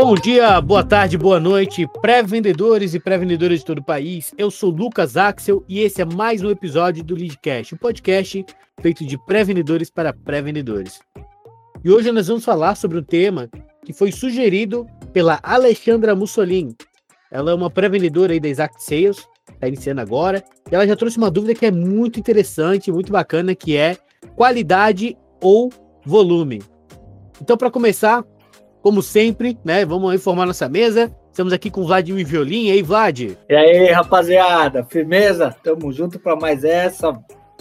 Bom dia, boa tarde, boa noite, pré-vendedores e pré-vendedoras de todo o país. Eu sou Lucas Axel e esse é mais um episódio do Leadcast, um podcast feito de pré-vendedores para pré-vendedores. E hoje nós vamos falar sobre um tema que foi sugerido pela Alexandra Mussolini. Ela é uma pré-vendedora aí da Exact Sales, está iniciando agora, e ela já trouxe uma dúvida que é muito interessante, muito bacana, que é qualidade ou volume. Então, para começar, como sempre, né? Vamos informar nossa mesa. Estamos aqui com o Vladimir Violim. E aí, Vlad? E aí, rapaziada? Firmeza? Tamo junto para mais essa.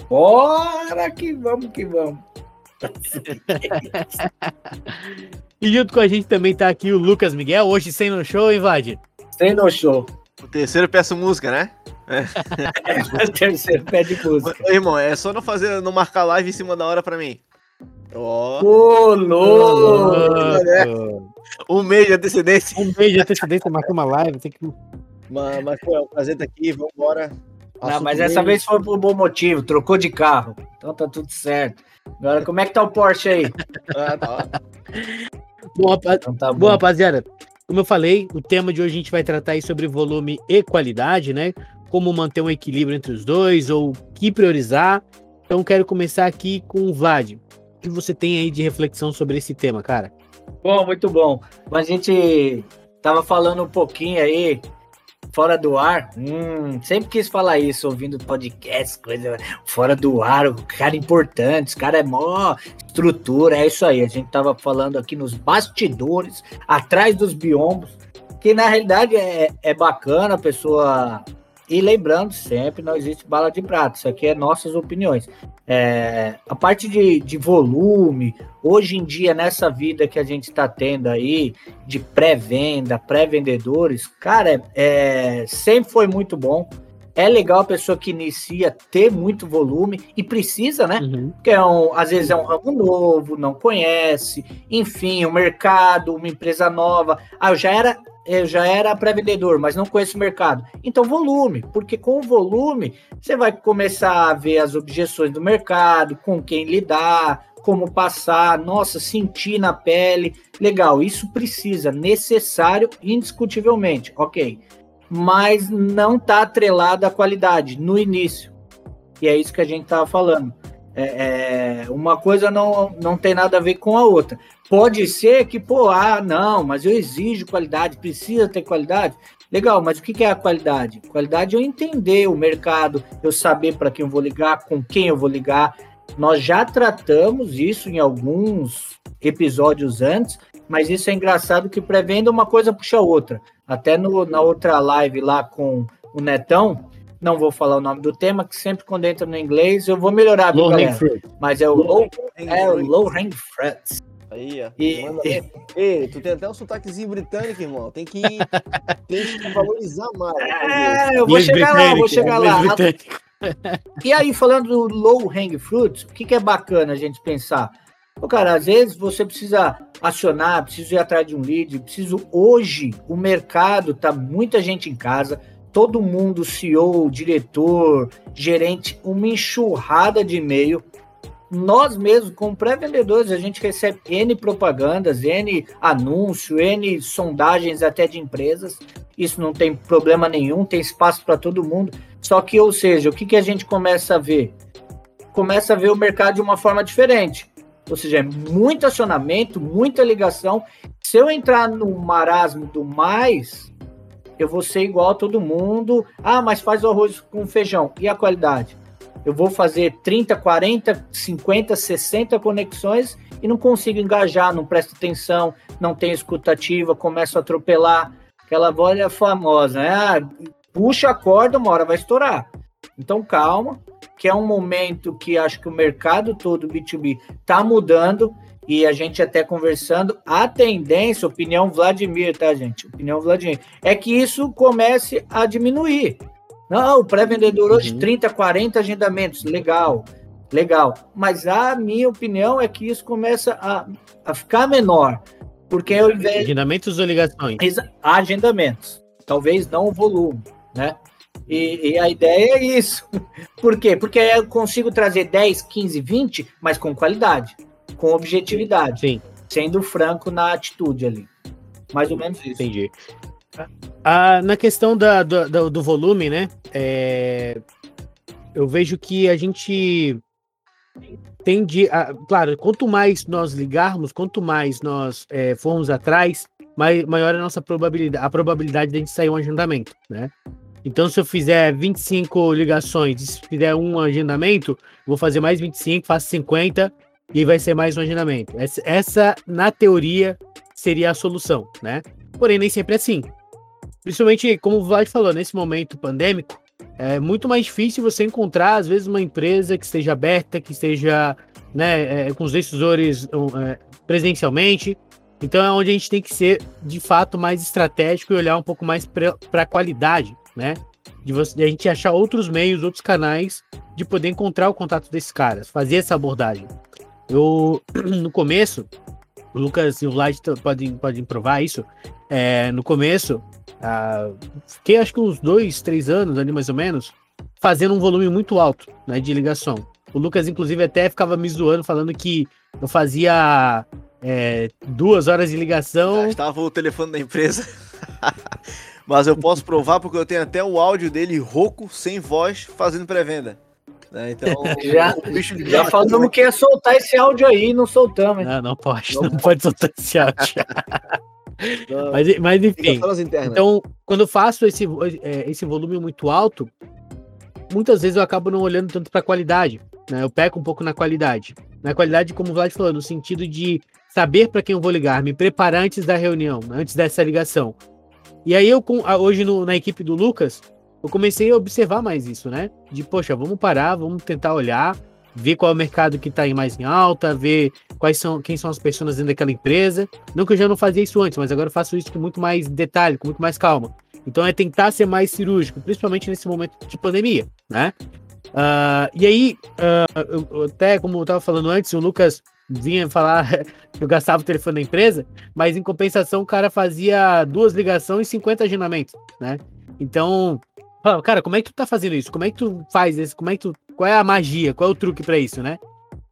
Bora que vamos que vamos. e junto com a gente também tá aqui o Lucas Miguel, hoje sem no show, hein, Vlad? Sem no show. O terceiro peço música, né? É. o terceiro pede música. Ô, irmão, é só não fazer, não marcar live em cima da hora pra mim. Ó. Oh. louco! Né? Um mês de antecedência. Um mês de antecedência, marcar uma live, tem que. Mas, mas foi é um prazer estar aqui, vamos embora. Não, mas essa vez foi por um bom motivo, trocou de carro. Então tá tudo certo. Agora, como é que tá o Porsche aí? ah, tá. Bom, rapaz... então tá bom. bom, rapaziada, como eu falei, o tema de hoje a gente vai tratar aí sobre volume e qualidade, né? Como manter um equilíbrio entre os dois, ou o que priorizar. Então, quero começar aqui com o Vlad. O que você tem aí de reflexão sobre esse tema, cara? Bom, muito bom. A gente tava falando um pouquinho aí fora do ar. Hum, sempre quis falar isso, ouvindo podcast, coisa fora do ar, o cara importante, os cara é mó estrutura, é isso aí. A gente tava falando aqui nos bastidores, atrás dos biombos, que na realidade é, é bacana a pessoa e lembrando sempre, não existe bala de prata, isso aqui é nossas opiniões. É, a parte de, de volume, hoje em dia, nessa vida que a gente está tendo aí, de pré-venda, pré-vendedores, cara, é, sempre foi muito bom. É legal a pessoa que inicia ter muito volume e precisa, né? Uhum. Porque é um, às vezes é um ramo novo, não conhece, enfim, o um mercado, uma empresa nova. Ah, eu já era eu já era pré-vendedor, mas não conheço o mercado. Então, volume, porque com o volume você vai começar a ver as objeções do mercado, com quem lidar, como passar, nossa, sentir na pele. Legal, isso precisa, necessário, indiscutivelmente, ok. Mas não está atrelado à qualidade no início. E é isso que a gente estava falando. É, é, uma coisa não, não tem nada a ver com a outra. Pode ser que, pô, ah, não, mas eu exijo qualidade, precisa ter qualidade. Legal, mas o que é a qualidade? Qualidade é eu entender o mercado, eu saber para quem eu vou ligar, com quem eu vou ligar. Nós já tratamos isso em alguns episódios antes, mas isso é engraçado que pré-venda uma coisa puxa a outra. Até no, na outra live lá com o Netão, não vou falar o nome do tema, que sempre quando entra no inglês eu vou melhorar, low galera? Mas é o low, é o low hang fruits. Aí, ó. E, e... Ei, tu tem até um sotaquezinho britânico, irmão. Tem que, tem que valorizar mais. É, eu vou chegar lá, vou chegar lá. E aí, falando do low hang fruits, o que, que é bacana a gente pensar? Pô, cara, às vezes você precisa acionar, precisa ir atrás de um lead, preciso hoje, o mercado tá muita gente em casa, todo mundo, CEO, diretor, gerente, uma enxurrada de e-mail. Nós mesmos, como pré-vendedores, a gente recebe N propagandas, N anúncio, N sondagens até de empresas. Isso não tem problema nenhum, tem espaço para todo mundo. Só que, ou seja, o que, que a gente começa a ver? Começa a ver o mercado de uma forma diferente. Ou seja, é muito acionamento, muita ligação. Se eu entrar no marasmo do mais, eu vou ser igual a todo mundo. Ah, mas faz o arroz com feijão. E a qualidade? Eu vou fazer 30, 40, 50, 60 conexões e não consigo engajar, não presto atenção, não tenho escutativa, começo a atropelar. Aquela voz é famosa, né? Ah, puxa a corda, uma hora vai estourar. Então calma, que é um momento que acho que o mercado todo B2B está mudando e a gente até conversando, a tendência, opinião Vladimir, tá, gente? Opinião Vladimir, é que isso comece a diminuir. Não, o pré-vendedor hoje, uhum. 30, 40 agendamentos, legal, legal. Mas a minha opinião é que isso começa a, a ficar menor. Porque ao invés. Agendamentos ou ligações? Agendamentos. Talvez não o volume, né? E, e, a ideia é isso. Por quê? Porque eu consigo trazer 10, 15, 20, mas com qualidade com objetividade. Sim. Sendo franco na atitude ali. Mais ou menos isso. Entendi. Ah, na questão da, do, do, volume, né? é, eu vejo que a gente tende a. Claro, quanto mais nós ligarmos, quanto mais nós é, formos atrás, mai- maior é a nossa probabilidade, a probabilidade de a gente sair um agendamento, né? Então, se eu fizer 25 ligações, e se fizer um agendamento, vou fazer mais 25, faço 50 e vai ser mais um agendamento. Essa, essa, na teoria, seria a solução, né? Porém, nem sempre é assim. Principalmente, como o Vlad falou, nesse momento pandêmico, é muito mais difícil você encontrar, às vezes, uma empresa que esteja aberta, que esteja né, é, com os decisores é, presencialmente. Então é onde a gente tem que ser, de fato, mais estratégico e olhar um pouco mais para a qualidade, né? De, você, de a gente achar outros meios, outros canais de poder encontrar o contato desses caras, fazer essa abordagem. Eu, no começo, o Lucas e o Vlad podem, podem provar isso. É, no começo, fiquei acho que uns dois, três anos ali mais ou menos, fazendo um volume muito alto né, de ligação. O Lucas, inclusive, até ficava me zoando, falando que eu fazia é, duas horas de ligação. Estava o telefone da empresa. Mas eu posso provar porque eu tenho até o áudio dele rouco, sem voz, fazendo pré-venda. Né? Então, Já- Já falamos que ia soltar esse áudio aí e não soltamos. Não, não pode, Não não, pode soltar esse áudio. Mas, mas enfim. Então, quando eu faço esse, é, esse volume muito alto, muitas vezes eu acabo não olhando tanto para a qualidade. Né? Eu peco um pouco na qualidade. Na qualidade, como o Vlad falou, no sentido de saber para quem eu vou ligar, me preparar antes da reunião, antes dessa ligação. E aí, eu hoje no- na equipe do Lucas, eu comecei a observar mais isso, né? De, poxa, vamos parar, vamos tentar olhar, ver qual é o mercado que está mais em alta, ver quais são, quem são as pessoas dentro daquela empresa. Não que eu já não fazia isso antes, mas agora eu faço isso com muito mais detalhe, com muito mais calma. Então é tentar ser mais cirúrgico, principalmente nesse momento de pandemia, né? Ah, e aí, eu- eu até como eu estava falando antes, o Lucas vinha falar que eu gastava o telefone da empresa, mas em compensação o cara fazia duas ligações e 50 agendamentos, né? Então, falava, cara, como é que tu tá fazendo isso? Como é que tu faz isso? Como é que tu, qual é a magia? Qual é o truque para isso, né?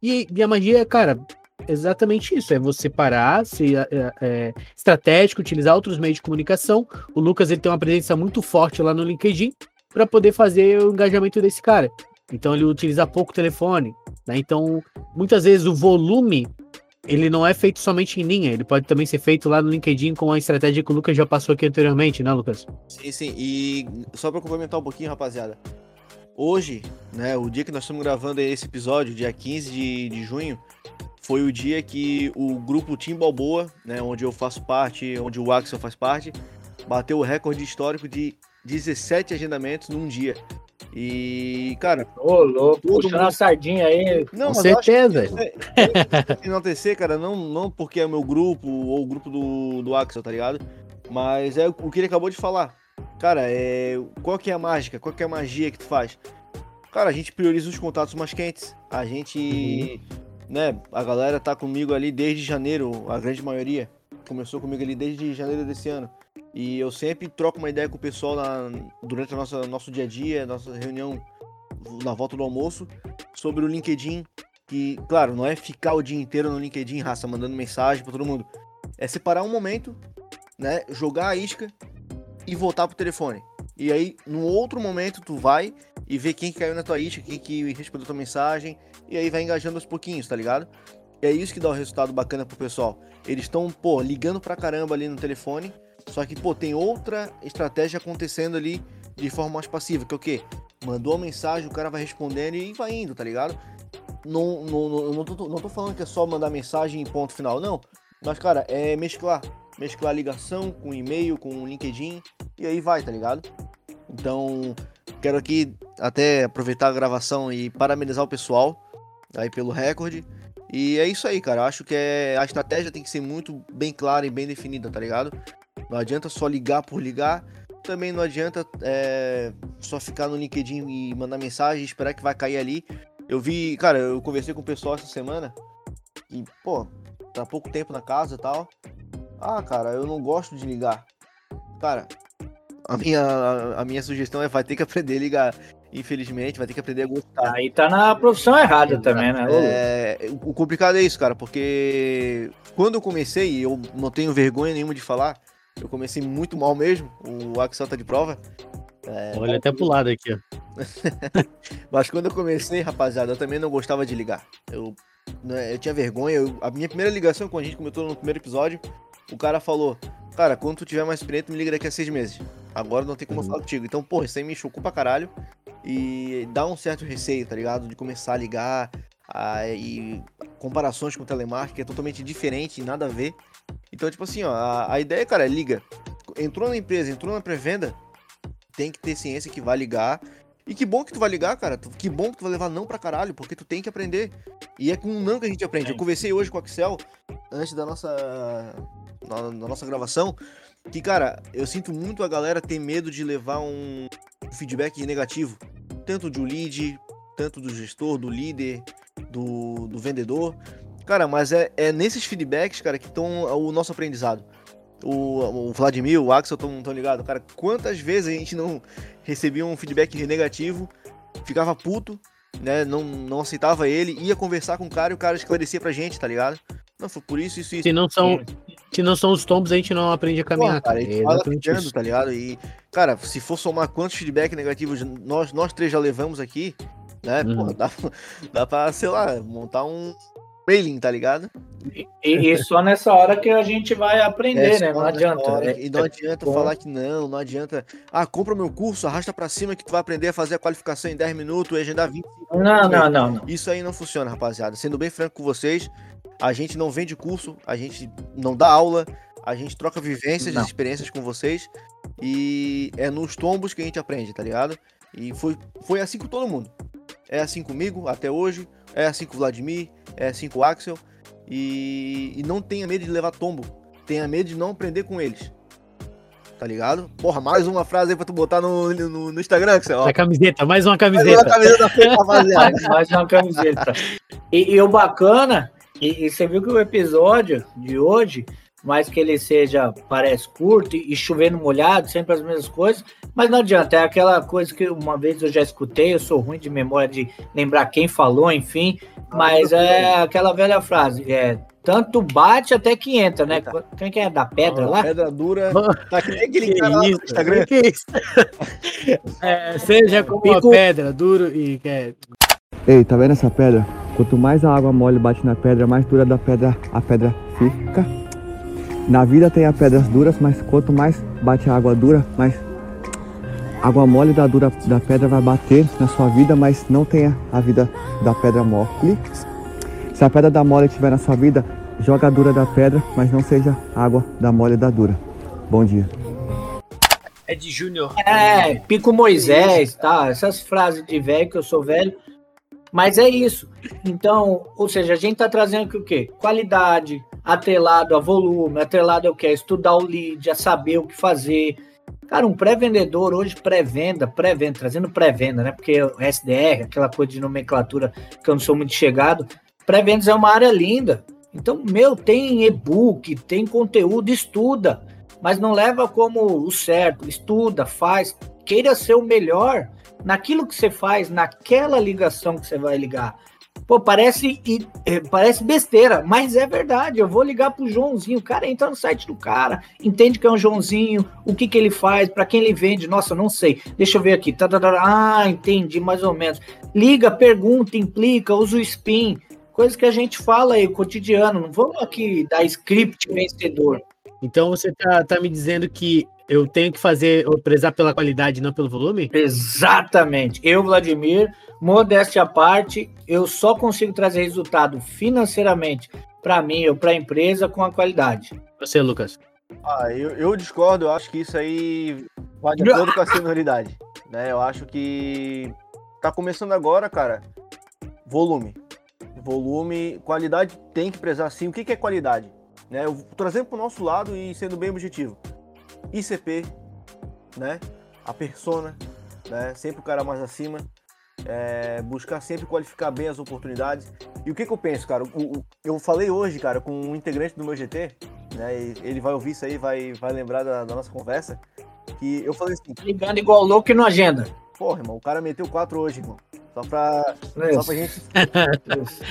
E, e a magia, cara, exatamente isso, é você parar, ser é, é, estratégico, utilizar outros meios de comunicação. O Lucas ele tem uma presença muito forte lá no LinkedIn para poder fazer o engajamento desse cara. Então ele utiliza pouco telefone, né? Então muitas vezes o volume ele não é feito somente em linha, ele pode também ser feito lá no LinkedIn com a estratégia que o Lucas já passou aqui anteriormente, né, Lucas? Sim, sim. E só para complementar um pouquinho, rapaziada. Hoje, né, o dia que nós estamos gravando esse episódio, dia 15 de, de junho, foi o dia que o grupo Tim Balboa, né, onde eu faço parte, onde o Axel faz parte, bateu o recorde histórico de 17 agendamentos num dia. E, cara, Ô, louco, puxando mundo- a sardinha aí. não, com certeza. que enaltecer, cara, não, não porque é o meu grupo ou o grupo do, do Axel, tá ligado? Mas é o que ele acabou de falar. Cara, é, qual que é a mágica? Qual que é a magia que tu faz? Cara, a gente prioriza os contatos mais quentes. A gente, né, a galera tá comigo ali desde janeiro, a grande maioria. Começou comigo ali desde janeiro desse ano. E eu sempre troco uma ideia com o pessoal na, durante o nosso, nosso dia a dia, nossa reunião na volta do almoço, sobre o LinkedIn, que, claro, não é ficar o dia inteiro no LinkedIn, raça, mandando mensagem pra todo mundo. É separar um momento, né? Jogar a isca e voltar pro telefone. E aí, no outro momento, tu vai e vê quem que caiu na tua isca, quem que respondeu tua mensagem, e aí vai engajando aos pouquinhos, tá ligado? E é isso que dá o resultado bacana pro pessoal. Eles estão, pô, ligando pra caramba ali no telefone, só que, pô, tem outra estratégia acontecendo ali de forma mais passiva, que é o quê? Mandou a mensagem, o cara vai respondendo e vai indo, tá ligado? Não, não, não, não, tô, não tô falando que é só mandar mensagem e ponto final, não. Mas, cara, é mesclar. Mesclar ligação com e-mail, com LinkedIn, e aí vai, tá ligado? Então, quero aqui até aproveitar a gravação e parabenizar o pessoal aí pelo recorde. E é isso aí, cara. Acho que é, a estratégia tem que ser muito bem clara e bem definida, tá ligado? Não adianta só ligar por ligar. Também não adianta é, só ficar no LinkedIn e mandar mensagem e esperar que vai cair ali. Eu vi, cara, eu conversei com o pessoal essa semana e, pô, tá pouco tempo na casa e tal. Ah, cara, eu não gosto de ligar. Cara, a minha, a minha sugestão é vai ter que aprender a ligar. Infelizmente, vai ter que aprender a gostar. Aí tá na profissão errada também, né? É, o complicado é isso, cara, porque quando eu comecei, eu não tenho vergonha nenhuma de falar, Eu comecei muito mal mesmo. O Axel tá de prova. É, Olha até pro lado aqui, ó. Mas quando eu comecei, rapaziada, eu também não gostava de ligar. Eu, né, eu tinha vergonha. Eu, a minha primeira ligação com a gente, como eu tô no primeiro episódio, o cara falou: Cara, quando tu tiver mais experiente, me liga daqui a seis meses. Agora não tem como uhum. falar contigo. Então, porra, isso aí me chocou pra caralho. E dá um certo receio, tá ligado? De começar a ligar. A, e comparações com o telemarketing, é totalmente diferente, nada a ver. Então, tipo assim, ó, a, a ideia, cara, é liga. Entrou na empresa, entrou na pré-venda, tem que ter ciência que vai ligar. E que bom que tu vai ligar, cara. Que bom que tu vai levar não pra caralho, porque tu tem que aprender. E é com um não que a gente aprende. Eu conversei hoje com o Axel, antes da nossa, da nossa gravação, que, cara, eu sinto muito a galera ter medo de levar um feedback negativo. Tanto de um lead, tanto do gestor, do líder, do, do vendedor. Cara, mas é, é nesses feedbacks, cara, que estão o nosso aprendizado. O, o Vladimir, o Axel estão tão ligados. Cara, quantas vezes a gente não recebia um feedback negativo, ficava puto, né? Não, não aceitava ele, ia conversar com o cara e o cara esclarecia pra gente, tá ligado? Não, foi por isso, isso, isso. Se não são, se não são os tombos, a gente não aprende a caminhar. Pô, cara, a gente é tá ligado? E, cara, se for somar quantos feedback negativos nós, nós três já levamos aqui, né? Uhum. Pô, dá, dá pra, sei lá, montar um mailing, tá ligado? E, e, só nessa hora que a gente vai aprender, é, né? Não adianta. Hora, né? E não é adianta falar que não, não adianta. Ah, compra o meu curso, arrasta pra cima que tu vai aprender a fazer a qualificação em 10 minutos e agendar 20 Não, não, não, não. Isso aí não funciona, rapaziada. Sendo bem franco com vocês, a gente não vende curso, a gente não dá aula, a gente troca vivências e experiências com vocês. E é nos tombos que a gente aprende, tá ligado? E foi, foi assim com todo mundo. É assim comigo até hoje, é assim com o Vladimir, é assim com o Axel. E, e não tenha medo de levar tombo. Tenha medo de não aprender com eles. Tá ligado? Porra, mais uma frase aí pra tu botar no, no, no Instagram, Axel. Ó. camiseta, mais uma camiseta. Mais uma camiseta feita, rapaziada. mais uma camiseta. E, e o bacana, e, e, você viu que o episódio de hoje, mais que ele seja, parece curto e, chovendo molhado, sempre as mesmas coisas, mas não adianta, é aquela coisa que uma vez eu já escutei, eu sou ruim de memória de lembrar quem falou, enfim, mas é aquela velha frase, é tanto bate até que entra, né? Eita. Quem que é da pedra lá? Pedra dura. Tá que nem aquele que cara isso? Instagram. Que isso? é, seja como Pico... pedra, duro e quer. Ei, tá vendo essa pedra? Quanto mais a água mole bate na pedra, mais dura da pedra a pedra fica. Na vida tem as pedras duras, mas quanto mais bate a água dura, mais água mole da dura da pedra vai bater na sua vida, mas não tenha a vida da pedra mole. Se a pedra da mole estiver na sua vida, joga a dura da pedra, mas não seja água da mole da dura. Bom dia. É de Júnior. É, Pico Moisés, tá? Essas frases de velho, que eu sou velho. Mas é isso. Então, ou seja, a gente tá trazendo aqui o quê? Qualidade, atrelado a volume, atrelado ao que? Estudar o lead, a saber o que fazer, Cara, um pré-vendedor hoje, pré-venda, pré-venda, trazendo pré-venda, né? Porque o SDR, aquela coisa de nomenclatura que eu não sou muito chegado, pré-vendas é uma área linda. Então, meu, tem e-book, tem conteúdo, estuda, mas não leva como o certo, estuda, faz, queira ser o melhor naquilo que você faz, naquela ligação que você vai ligar. Pô, parece, é, parece besteira, mas é verdade. Eu vou ligar pro Joãozinho. O cara entra no site do cara, entende que é um Joãozinho, o que, que ele faz, para quem ele vende. Nossa, não sei. Deixa eu ver aqui. Ah, entendi mais ou menos. Liga, pergunta, implica, usa o spin. Coisa que a gente fala aí, cotidiano. Não vamos aqui dar script vencedor. Então você tá, tá me dizendo que eu tenho que fazer, prezar pela qualidade, não pelo volume? Exatamente. Eu, Vladimir, modéstia à parte, eu só consigo trazer resultado financeiramente para mim ou para a empresa com a qualidade. Você, Lucas? Ah, eu, eu discordo, eu acho que isso aí vai de acordo com a senioridade. Né? Eu acho que tá começando agora, cara. Volume. Volume, qualidade tem que prezar sim. O que, que é qualidade? Né? Eu trazendo para o nosso lado e sendo bem objetivo. ICP, né? A persona, né? Sempre o cara mais acima. É, buscar sempre qualificar bem as oportunidades. E o que, que eu penso, cara? O, o, eu falei hoje, cara, com um integrante do meu GT, né? ele vai ouvir isso aí, vai, vai lembrar da, da nossa conversa. Que eu falei assim. Ligando igual louco e no agenda. Porra, irmão, o cara meteu quatro hoje, irmão. Só pra, só Isso. pra gente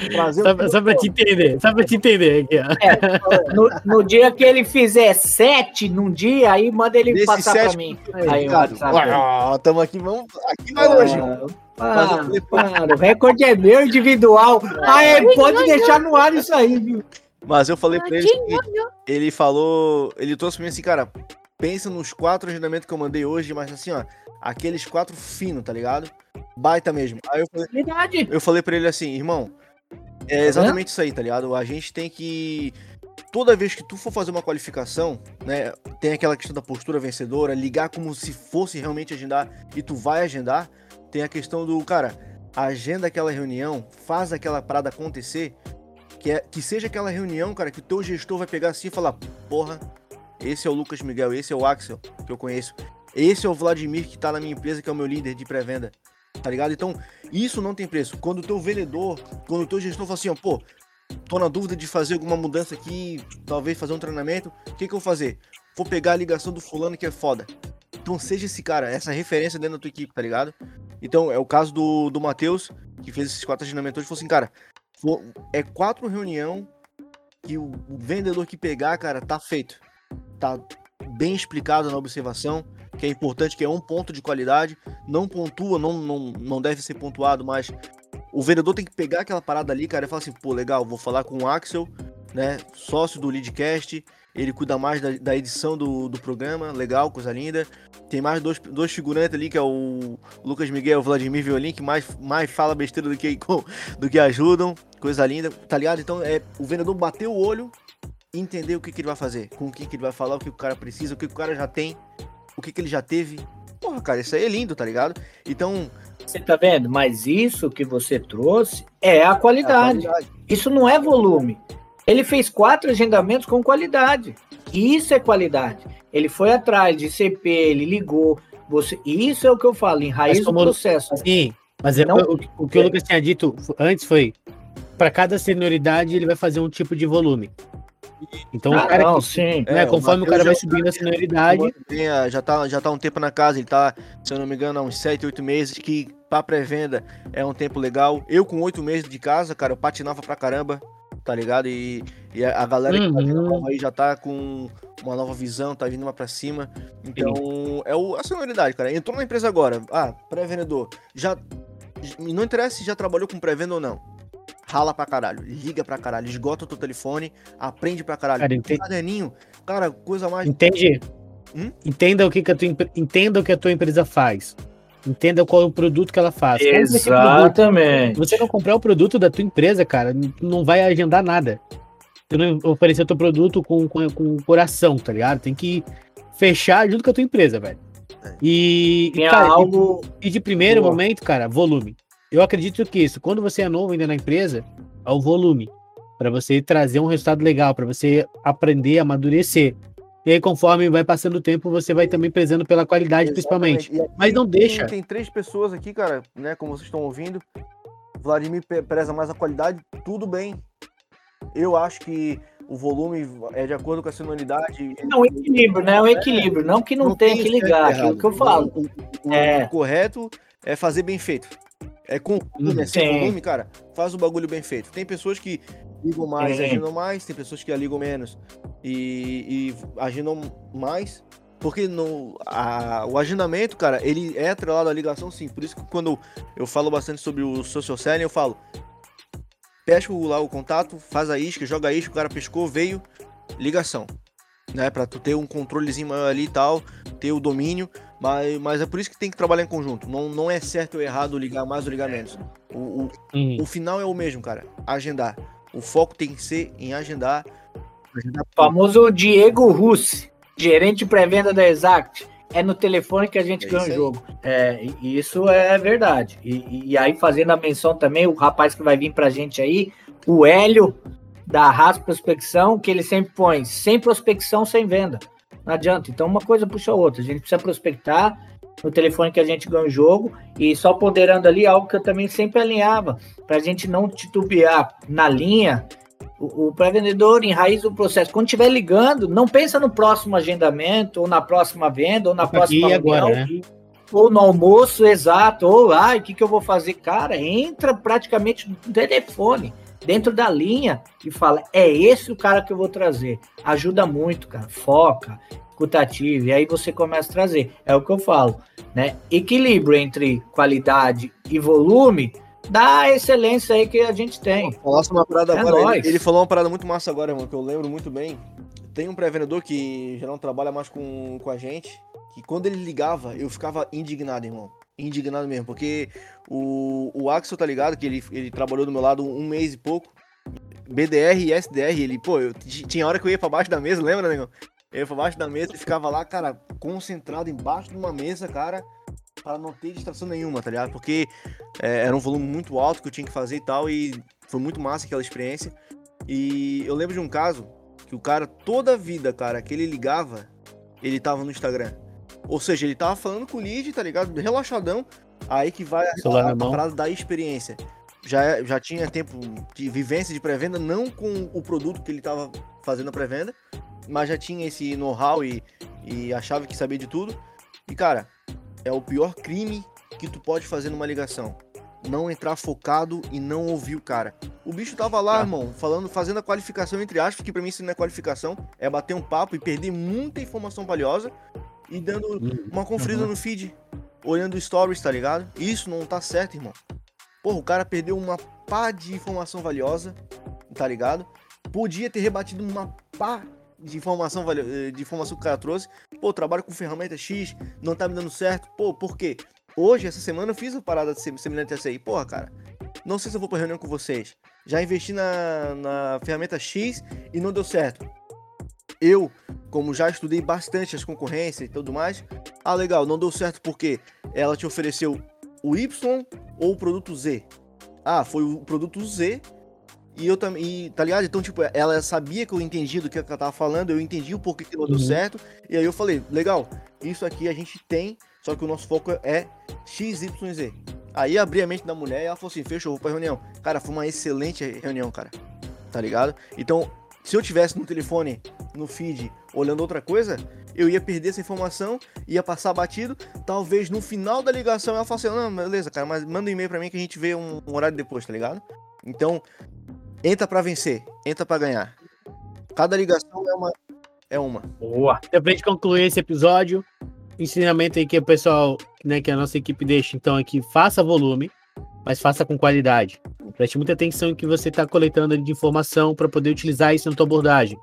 trazer Só, pra- só pra te entender, só pra te entender aqui, ó. É, no, no dia que ele fizer sete num dia, aí manda ele Desse passar sete pra mim. Aí, Aí, Ricardo, WhatsApp. ó, tamo aqui, vamos. Aqui vai hoje. Ah, Mas eu falei, para, o recorde é meu individual. Ah, é, pode deixar no ar isso aí, viu? Mas eu falei pra ele que ele falou. Ele trouxe pra mim assim, cara. Pensa nos quatro agendamentos que eu mandei hoje, mas assim, ó. Aqueles quatro finos, tá ligado? Baita mesmo. Aí eu falei, Verdade. eu falei pra ele assim, irmão. É vendo? exatamente isso aí, tá ligado? A gente tem que. Toda vez que tu for fazer uma qualificação, né? Tem aquela questão da postura vencedora, ligar como se fosse realmente agendar e tu vai agendar. Tem a questão do, cara, agenda aquela reunião, faz aquela parada acontecer. Que, é, que seja aquela reunião, cara, que o teu gestor vai pegar assim e falar: Porra, esse é o Lucas Miguel, esse é o Axel, que eu conheço. Esse é o Vladimir que tá na minha empresa, que é o meu líder de pré-venda. Tá ligado? Então, isso não tem preço. Quando o teu vendedor, quando o teu gestor fala assim, ó, pô, tô na dúvida de fazer alguma mudança aqui, talvez fazer um treinamento, o que que eu vou fazer? Vou pegar a ligação do fulano que é foda. Então seja esse cara, essa referência dentro da tua equipe, tá ligado? Então, é o caso do, do Matheus, que fez esses quatro agendamentos hoje, falou assim, cara, é quatro reunião que o, o vendedor que pegar, cara, tá feito. Tá bem explicado na observação, que é importante, que é um ponto de qualidade, não pontua, não, não, não deve ser pontuado, mas o vendedor tem que pegar aquela parada ali, cara, e falar assim, pô, legal, vou falar com o Axel, né, sócio do Leadcast, ele cuida mais da, da edição do, do programa, legal, coisa linda. Tem mais dois, dois figurantes ali, que é o Lucas Miguel e o Vladimir Violin, que mais, mais fala besteira do que, do que ajudam, coisa linda, tá ligado? Então, é, o vendedor bateu o olho entender o que, que ele vai fazer, com o que, que ele vai falar, o que o cara precisa, o que o cara já tem, o que, que ele já teve. Porra, cara, isso aí é lindo, tá ligado? Então, Você tá vendo? Mas isso que você trouxe é a é a qualidade. qualidade. Isso não é volume. Ele fez quatro agendamentos com qualidade. Isso é qualidade. Ele foi atrás de CP, ele ligou. Você, isso é o que eu falo, enraiza o como- processo. Sim, mas é, Não- o, o que o Lucas tinha dito antes foi: para cada senioridade ele vai fazer um tipo de volume. Então, o Ah, cara não, que, sim. né, É, o conforme o Matheus cara vai já- subindo a senioridade, Tem, ah, já, tá, já tá um tempo na casa, ele tá, se eu não me engano, há uns 7, 8 meses, que pra pré-venda é um tempo legal. Eu com 8 meses de casa, cara, eu patinava pra caramba, tá ligado? E, e a galera que tá vindo Uhum. aí já tá com uma nova visão, tá vindo uma pra cima. Então, é o, a senioridade, cara. Entrou na empresa agora, ah, pré-vendedor, já. Não interessa se já trabalhou com pré-venda ou não. Rala pra caralho, liga pra caralho, esgota o teu telefone, aprende pra caralho. Cara, ente- Caderninho, cara, coisa mais entende? Hum? Entenda o que, que a tua, entenda o que a tua empresa faz. Entenda qual é o produto que ela faz. Exatamente. Se você não comprar o produto da tua empresa, cara, não vai agendar nada. Tu não oferecer o teu produto com, com, com o coração, tá ligado? Tem que fechar junto com a tua empresa, velho. E, e, Tinha cara, e- algo. e de primeiro Boa. momento, cara, volume. Eu acredito que isso, quando você é novo ainda na empresa, é o volume. Pra você trazer um resultado legal, pra você aprender, amadurecer. E aí, conforme vai passando o tempo, você vai também prezando pela qualidade, principalmente. Exatamente. E aqui Mas não deixa. Tem três pessoas aqui, cara, né? Como vocês estão ouvindo. Vladimir preza mais a qualidade, tudo bem. Eu acho que o volume é de acordo com a senioridade. É um equilíbrio, né? É um equilíbrio. Não que não, tenha que ligar, aquilo errado. que eu falo. O, o- o É. correto é fazer bem feito. É com é sem Sim. volume, cara. Faz o bagulho bem feito. Tem pessoas que ligam mais, Sim. agendam mais, tem pessoas que ligam menos e, e agendam mais. Porque no, a- o agendamento, cara, ele é atrelado à ligação, sim. Por isso que quando eu falo bastante sobre o social selling, eu falo: pesca lá o contato, faz a isca, joga a isca, o cara pescou, veio, ligação. Né, pra tu ter um controlezinho maior ali e tal, ter o domínio, mas, mas é por isso que tem que trabalhar em conjunto. Não, não é certo ou errado ligar mais ou ligar menos. O, o, Hum. o final é o mesmo, cara. Agendar. O foco tem que ser em agendar. agendar O famoso Diego Russi, gerente de pré-venda da Exact. É no telefone que a gente É ganha o jogo. É, isso é verdade. E, e- aí, fazendo a menção também, o rapaz que vai vir pra gente aí, o Hélio, da Arras Prospecção, que ele sempre põe sem prospecção, sem venda. Não adianta. Então, uma coisa puxa a outra. A gente precisa prospectar no telefone que a gente ganha o jogo. E só ponderando ali, algo que eu também sempre alinhava, pra gente não titubear na linha o, o pré-vendedor enraiza o processo. Quando estiver ligando, não pensa no próximo agendamento, ou na próxima venda, ou na aqui próxima agora, reunião. ou no almoço, exato, ou ai, o que, que eu vou fazer? Cara, entra praticamente no telefone, dentro da linha, e fala: é esse o cara que eu vou trazer. Ajuda muito, cara. Foca, escutativo, e aí você começa a trazer. É o que eu falo, né? Equilíbrio entre qualidade e volume dá a excelência aí que a gente tem. Falasse uma parada É agora. nóis. Ele, ele falou uma parada muito massa agora, irmão, que eu lembro muito bem. Tem um pré-vendedor que já não trabalha mais com, com a gente, que quando ele ligava, eu ficava indignado, irmão. Indignado mesmo, porque o, o Axel, tá ligado? Que ele, ele trabalhou do meu lado um mês e pouco. BDR e SDR, ele, pô, eu tinha hora que eu ia pra baixo da mesa, lembra, negão? Eu ia pra baixo da mesa e ficava lá, cara, concentrado embaixo de uma mesa, cara, para não ter distração nenhuma, tá ligado? Porque é, era um volume muito alto que eu tinha que fazer e tal, e foi muito massa aquela experiência. E eu lembro de um caso que o cara, toda a vida, cara, que ele ligava, ele tava no Instagram. Ou seja, ele tava falando com o lead, tá ligado? Relaxadão. Aí que vai a, a, parada da experiência. Já, já tinha tempo de vivência de pré-venda, não com o produto que ele tava fazendo a pré-venda, mas já tinha esse know-how e, e achava que sabia de tudo. E, cara, é o pior crime que tu pode fazer numa ligação. Não entrar focado e não ouvir o cara. O bicho tava lá, Tá. irmão, falando, fazendo a qualificação entre aspas, que pra mim isso não é qualificação, é bater um papo e perder muita informação valiosa e dando uma conferida Uhum. no feed, olhando stories, tá ligado? Isso não tá certo, irmão. Porra, o cara perdeu uma pá de informação valiosa, tá ligado? Podia ter rebatido uma pá de informação, eh, de informação que o cara trouxe. Pô, trabalho com ferramenta X, não tá me dando certo. Pô, por quê? Hoje, essa semana, eu fiz uma parada sem- semelhante a essa aí. Porra, cara, não sei se eu vou pra reunião com vocês. Já investi na, na ferramenta X e não deu certo. Eu, como já estudei bastante as concorrências e tudo mais, ah, legal, não deu certo porque ela te ofereceu o Y ou o produto Z. Ah, foi o produto Z e eu também, tá ligado? Então, tipo, ela sabia que eu entendi do que ela tava falando, eu entendi o porquê que não deu Uhum. certo, e aí eu falei, legal, isso aqui a gente tem, só que o nosso foco é XYZ. Aí abri a mente da mulher e ela falou assim, fechou, vou pra reunião. Cara, foi uma excelente reunião, cara. Tá ligado? Então, se eu tivesse no telefone, no feed, olhando outra coisa, eu ia perder essa informação, ia passar batido. Talvez no final da ligação ela falasse, não, beleza, cara, mas manda um e-mail pra mim que a gente vê um, um horário depois, tá ligado? Então, entra pra vencer, entra pra ganhar. Cada ligação é uma. É uma. Boa. Então, pra gente concluir esse episódio, ensinamento aí que o pessoal, né, que a nossa equipe deixa, então, é que faça volume, mas faça com qualidade. Preste muita atenção em que você está coletando de informação para poder utilizar isso na tua abordagem.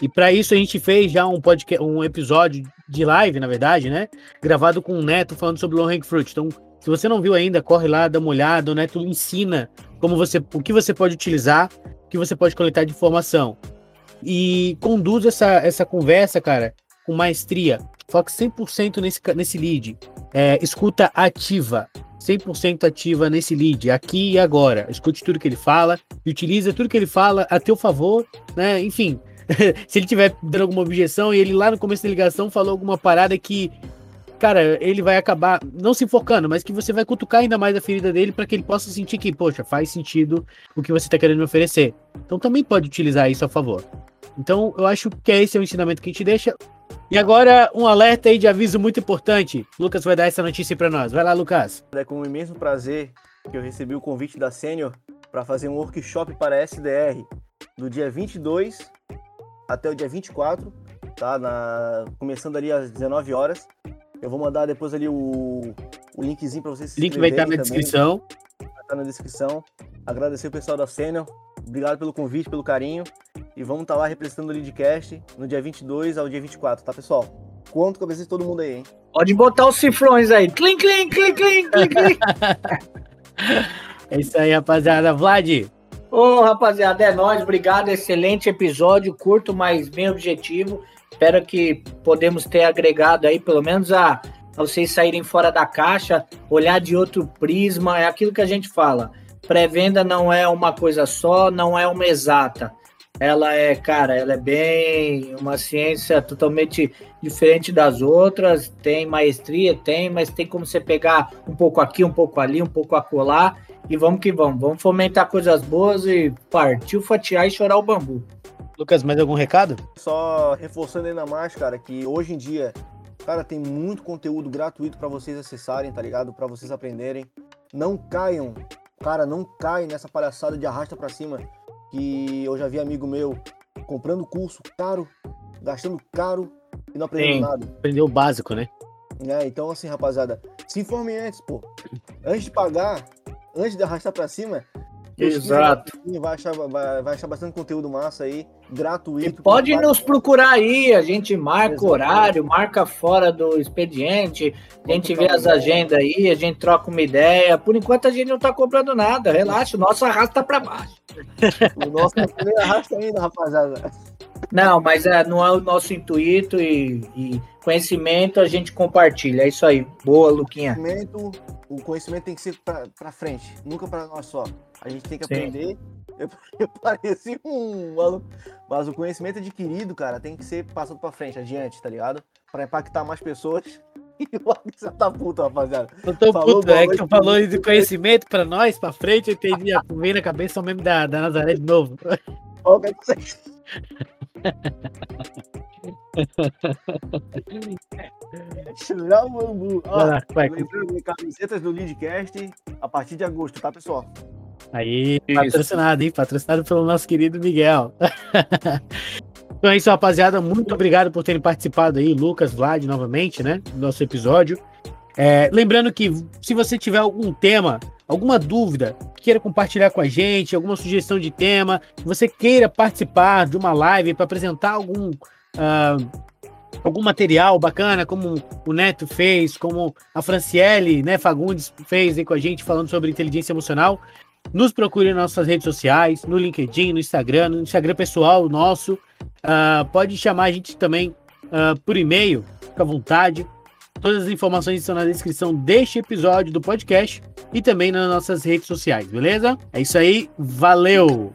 E para isso a gente fez já um podcast, um episódio de live, na verdade, né? Gravado com o Neto falando sobre Long Hang Fruit. Então, se você não viu ainda, corre lá, dá uma olhada, o Neto ensina como você, o que você pode utilizar, o que você pode coletar de informação. E conduz essa, essa conversa, cara, com maestria. Foque 100% nesse, nesse lead. É, escuta ativa. 100% ativa nesse lead, aqui e agora. Escute tudo que ele fala e utiliza tudo que ele fala a teu favor, né? Enfim, se ele tiver dando alguma objeção e ele lá no começo da ligação falou alguma parada que, cara, ele vai acabar não se focando, mas que você vai cutucar ainda mais a ferida dele para que ele possa sentir que, poxa, faz sentido o que você tá querendo me oferecer. Então também pode utilizar isso a favor. Então, eu acho que esse é o ensinamento que a gente deixa. E agora, um alerta aí de aviso muito importante. Lucas vai dar essa notícia para nós. Vai lá, Lucas. É com um imenso prazer que eu recebi o convite da Sênior para fazer um workshop para SDR do dia 22 até o dia 24, tá? Na... Começando ali às 19 horas. Eu vou mandar depois ali o, o linkzinho para vocês Link vai estar na inscreverem também. descrição. Vai estar na descrição. Agradecer o pessoal da Sênior. Obrigado pelo convite, pelo carinho. E vamos estar lá representando o Leadcast no dia 22 ao dia 24, tá, pessoal? Conto com a presença de todo mundo aí, hein? Pode botar os cifrões aí. Clim, clim, clim, clim, clim, clim. É isso aí, rapaziada. Vlad, Ô, rapaziada, é nóis. Obrigado. Excelente episódio. Curto, mas bem objetivo. Espero que podemos ter agregado aí, pelo menos, a, a vocês saírem fora da caixa, olhar de outro prisma. É aquilo que a gente fala. Pré-venda não é uma coisa só, não é uma exata. Ela é, cara, ela é bem uma ciência totalmente diferente das outras. Tem maestria, tem, mas tem como você pegar um pouco aqui, um pouco ali, um pouco acolá. E vamos que vamos. Vamos fomentar coisas boas e partiu fatiar e chorar o bambu. Lucas, mais algum recado? Só reforçando ainda mais, cara, que hoje em dia Cara, tem muito conteúdo gratuito para vocês acessarem, tá ligado? Para vocês aprenderem. Não caiam, cara, não caem nessa palhaçada de arrasta para cima que eu já vi amigo meu comprando curso caro, gastando caro e não aprendendo Sim. nada. Aprendeu o básico, né? É, então assim, rapaziada, se informem antes, pô. Antes de pagar, antes de arrastar pra cima, Exato. Vai achar, vai, vai achar bastante conteúdo massa aí, E gratuito. pode com nos procurar aí, a gente marca o Exatamente. horário, marca fora do expediente, a gente vê trocar as agendas aí, a gente troca uma ideia. Por enquanto a gente não tá comprando nada, relaxa, o nosso arrasta pra baixo. O nosso nem arrasta ainda, rapaziada. Não, mas é, não é o nosso intuito e, e conhecimento a gente compartilha. É isso aí. Boa, Luquinha. Conhecimento, o conhecimento tem que ser pra, pra frente, nunca pra nós só. A gente tem que Sim. aprender. Eu, pareci um maluco. Mas o conhecimento adquirido, cara, tem que ser passado pra frente, adiante, tá ligado? Pra impactar mais pessoas. E o você tá puto, rapaziada. Eu tô Falou, puto, é que tu falou de conhecimento pra nós, pra frente, eu entendi. a- Veio na cabeça o meme da, da Nazaré de novo. Ó, que você- Já o bambu. Ó, Vai vai. camisetas do Leadcast a partir de agosto, tá, pessoal? Aí, Isso. patrocinado, hein? Patrocinado pelo nosso querido Miguel. então é isso, rapaziada. Muito obrigado por terem participado aí, Lucas, Vlad, novamente, né? Do nosso episódio. É, lembrando que se você tiver algum tema, alguma dúvida, queira compartilhar com a gente, alguma sugestão de tema, você queira participar de uma live para apresentar algum. ah, algum material bacana, como o Neto fez, como a Franciele, né, Fagundes fez aí com a gente falando sobre inteligência emocional. Nos procure nas nossas redes sociais, no LinkedIn, no Instagram, no Instagram pessoal nosso. Ah, pode chamar a gente também ah, por e-mail, fica à vontade. Todas as informações estão na descrição deste episódio do podcast e também nas nossas redes sociais, beleza? É isso aí, valeu!